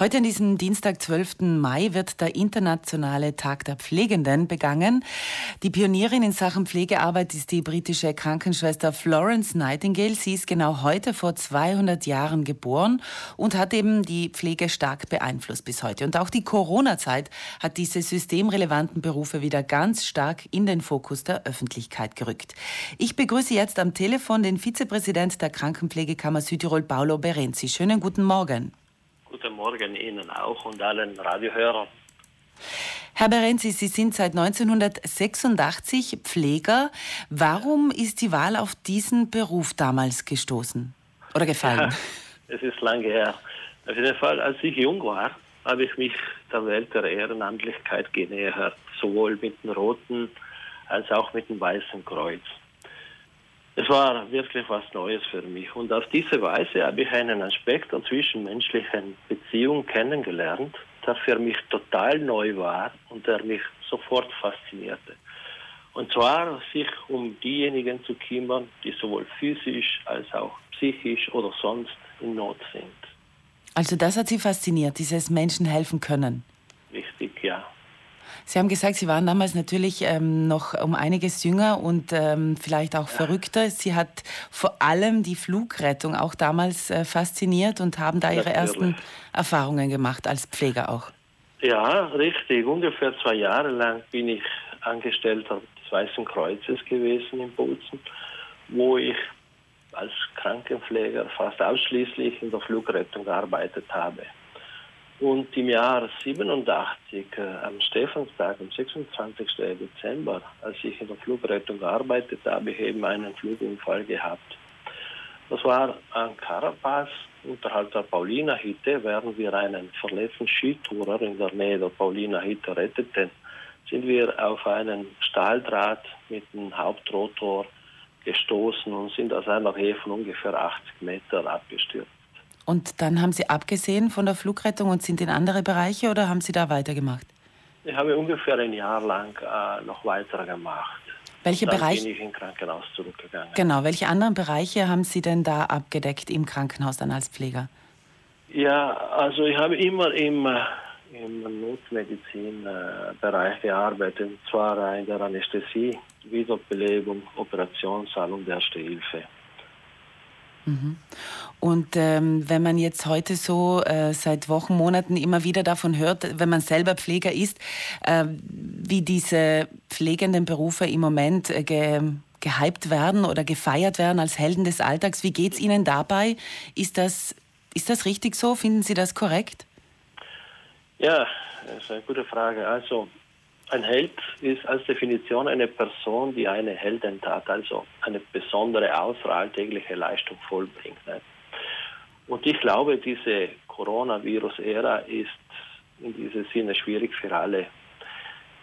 Heute an diesem Dienstag, 12. Mai, wird der internationale Tag der Pflegenden begangen. Die Pionierin in Sachen Pflegearbeit ist die britische Krankenschwester Florence Nightingale. Sie ist genau heute vor 200 Jahren geboren und hat eben die Pflege stark beeinflusst bis heute. Und auch die Corona-Zeit hat diese systemrelevanten Berufe wieder ganz stark in den Fokus der Öffentlichkeit gerückt. Ich begrüße jetzt am Telefon den Vizepräsident der Krankenpflegekammer Südtirol, Paolo Berenzi. Schönen guten Morgen. Morgen Ihnen auch und allen Radiohörern. Herr Berenzi, Sie sind seit 1986 Pfleger. Warum ist die Wahl auf diesen Beruf damals gestoßen oder gefallen? Ja, es ist lange her. Auf jeden Fall, als ich jung war, habe ich mich der Welt der Ehrenamtlichkeit genähert, sowohl mit dem Roten als auch mit dem Weißen Kreuz. Es war wirklich was Neues für mich. Und auf diese Weise habe ich einen Aspekt der zwischenmenschlichen Beziehung kennengelernt, der für mich total neu war und der mich sofort faszinierte. Und zwar sich um diejenigen zu kümmern, die sowohl physisch als auch psychisch oder sonst in Not sind. Also das hat Sie fasziniert, dieses Menschen helfen können. Richtig. Sie haben gesagt, Sie waren damals natürlich ähm, noch um einiges jünger und ähm, vielleicht auch verrückter. Sie hat vor allem die Flugrettung auch damals äh, fasziniert und haben da Ihre natürlich. ersten Erfahrungen gemacht als Pfleger auch. Ja, richtig. Ungefähr zwei Jahre lang bin ich Angestellter des Weißen Kreuzes gewesen in Bozen, wo ich als Krankenpfleger fast ausschließlich in der Flugrettung gearbeitet habe. Und im Jahr 87, äh, am Stephanstag, am 26. Dezember, als ich in der Flugrettung gearbeitet habe, ich eben einen Flugunfall gehabt. Das war an Carapaz, unterhalb der Paulina-Hütte, während wir einen verletzten Skitourer in der Nähe der Paulina-Hütte retteten, sind wir auf einen Stahldraht mit dem Hauptrotor gestoßen und sind aus einer Höhe von ungefähr 80 Meter abgestürzt. Und dann haben Sie abgesehen von der Flugrettung und sind in andere Bereiche oder haben Sie da weitergemacht? Ich habe ungefähr ein Jahr lang äh, noch weitergemacht. Welche dann Bereiche? bin ich ins Krankenhaus zurückgegangen. Genau, welche anderen Bereiche haben Sie denn da abgedeckt im Krankenhaus dann als Pfleger? Ja, also ich habe immer im, äh, im Notmedizinbereich gearbeitet, und zwar in der Anästhesie, Wiederbelebung, Operationssaal und Erste Hilfe. Und ähm, wenn man jetzt heute so äh, seit Wochen, Monaten immer wieder davon hört, wenn man selber Pfleger ist, äh, wie diese pflegenden Berufe im Moment äh, ge gehypt werden oder gefeiert werden als Helden des Alltags, wie geht es Ihnen dabei? Ist das, ist das richtig so? Finden Sie das korrekt? Ja, das ist eine gute Frage. Also ein Held ist als Definition eine Person, die eine Heldentat, also eine besondere außer alltägliche Leistung vollbringt. Ne? Und ich glaube, diese Coronavirus-Ära ist in diesem Sinne schwierig für alle.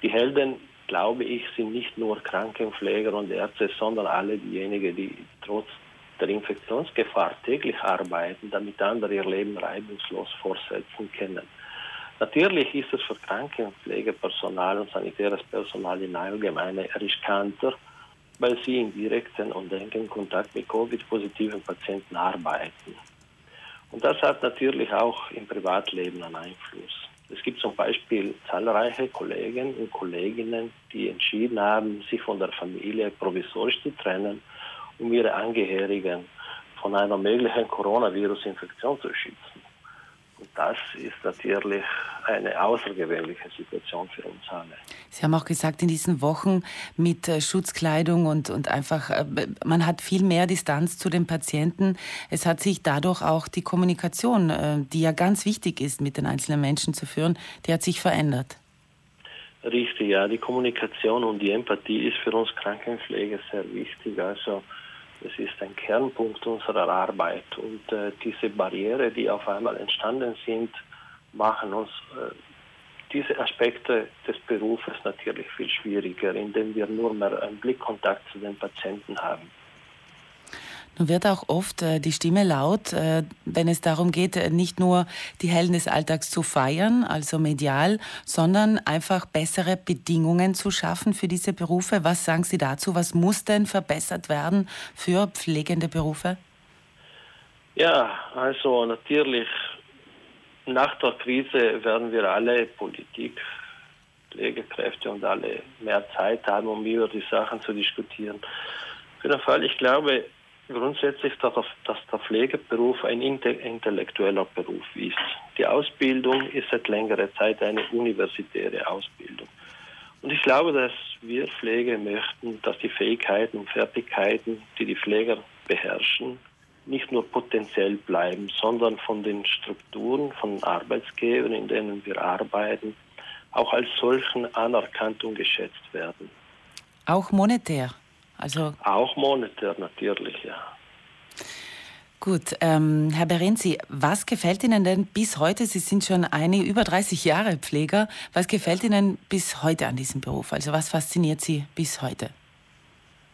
Die Helden, glaube ich, sind nicht nur Krankenpfleger und Ärzte, sondern alle diejenigen, die trotz der Infektionsgefahr täglich arbeiten, damit andere ihr Leben reibungslos fortsetzen können. Natürlich ist es für Krankenpflegepersonal und sanitäres Personal in allgemeine riskanter, weil sie in direkten und engen Kontakt mit Covid-positiven Patienten arbeiten. Und das hat natürlich auch im Privatleben einen Einfluss. Es gibt zum Beispiel zahlreiche Kollegen und Kolleginnen, die entschieden haben, sich von der Familie provisorisch zu trennen, um ihre Angehörigen von einer möglichen Coronavirus-Infektion zu schützen. Und das ist natürlich eine außergewöhnliche Situation für uns alle. Sie haben auch gesagt, in diesen Wochen mit äh, Schutzkleidung und, und einfach, äh, man hat viel mehr Distanz zu den Patienten. Es hat sich dadurch auch die Kommunikation, äh, die ja ganz wichtig ist, mit den einzelnen Menschen zu führen, die hat sich verändert. Richtig, ja. Die Kommunikation und die Empathie ist für uns Krankenpfleger sehr wichtig. Also es ist ein Kernpunkt unserer Arbeit. Und äh, diese Barriere, die auf einmal entstanden sind, machen uns äh, diese Aspekte des Berufes natürlich viel schwieriger, indem wir nur mehr einen Blickkontakt zu den Patienten haben. Nun wird auch oft äh, die Stimme laut, äh, wenn es darum geht, äh, nicht nur die Helden des Alltags zu feiern, also medial, sondern einfach bessere Bedingungen zu schaffen für diese Berufe. Was sagen Sie dazu? Was muss denn verbessert werden für pflegende Berufe? Ja, also natürlich nach der Krise werden wir alle Politik, Pflegekräfte und alle mehr Zeit haben, um über die Sachen zu diskutieren. Auf jeden Fall, ich glaube grundsätzlich, dass, der Pflegeberuf ein intellektueller Beruf ist. Die Ausbildung ist seit längerer Zeit eine universitäre Ausbildung. Und ich glaube, dass wir Pflege möchten, dass die Fähigkeiten und Fertigkeiten, die die Pfleger beherrschen, nicht nur potenziell bleiben, sondern von den Strukturen, von Arbeitsgebern, in denen wir arbeiten, auch als solchen anerkannt und geschätzt werden. Auch monetär? Also auch monetär natürlich, ja. Gut, ähm, Herr Berenzi, was gefällt Ihnen denn bis heute? Sie sind schon eine über 30 Jahre Pfleger. Was gefällt Ihnen bis heute an diesem Beruf? Also was fasziniert Sie bis heute?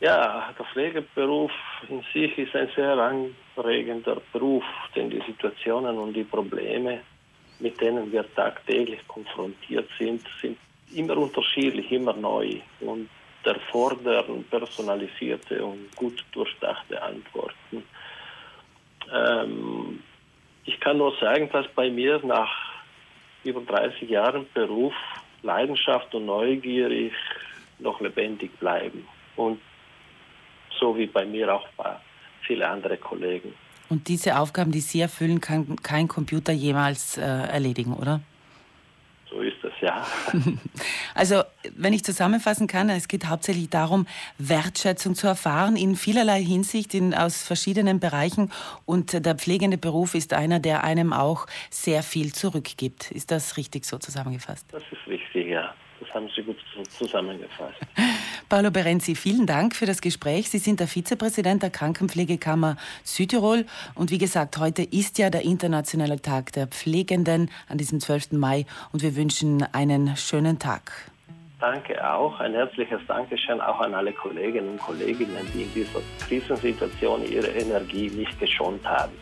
Ja, der Pflegeberuf in sich ist ein sehr anregender Beruf, denn die Situationen und die Probleme, mit denen wir tagtäglich konfrontiert sind, sind immer unterschiedlich, immer neu und erfordern personalisierte und gut durchdachte Antworten. Ähm, ich kann nur sagen, dass bei mir nach über 30 Jahren Beruf Leidenschaft und Neugierig noch lebendig bleiben. Und so wie bei mir auch bei vielen anderen Kollegen. Und diese Aufgaben, die Sie erfüllen, kann kein Computer jemals äh, erledigen, oder? Ja. Also, wenn ich zusammenfassen kann, es geht hauptsächlich darum, Wertschätzung zu erfahren in vielerlei Hinsicht, in, aus verschiedenen Bereichen. Und der pflegende Beruf ist einer, der einem auch sehr viel zurückgibt. Ist das richtig so zusammengefasst? Das ist richtig, ja. Das haben Sie gut zusammengefasst. Paolo Berenzi, vielen Dank für das Gespräch. Sie sind der Vizepräsident der Krankenpflegekammer Südtirol. Und wie gesagt, heute ist ja der internationale Tag der Pflegenden an diesem 12. Mai. Und wir wünschen einen schönen Tag. Danke auch. Ein herzliches Dankeschön auch an alle Kolleginnen und Kolleginnen, die in dieser Krisensituation ihre Energie nicht geschont haben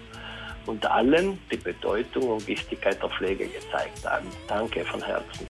und allen die Bedeutung und Wichtigkeit der Pflege gezeigt haben. Danke von Herzen.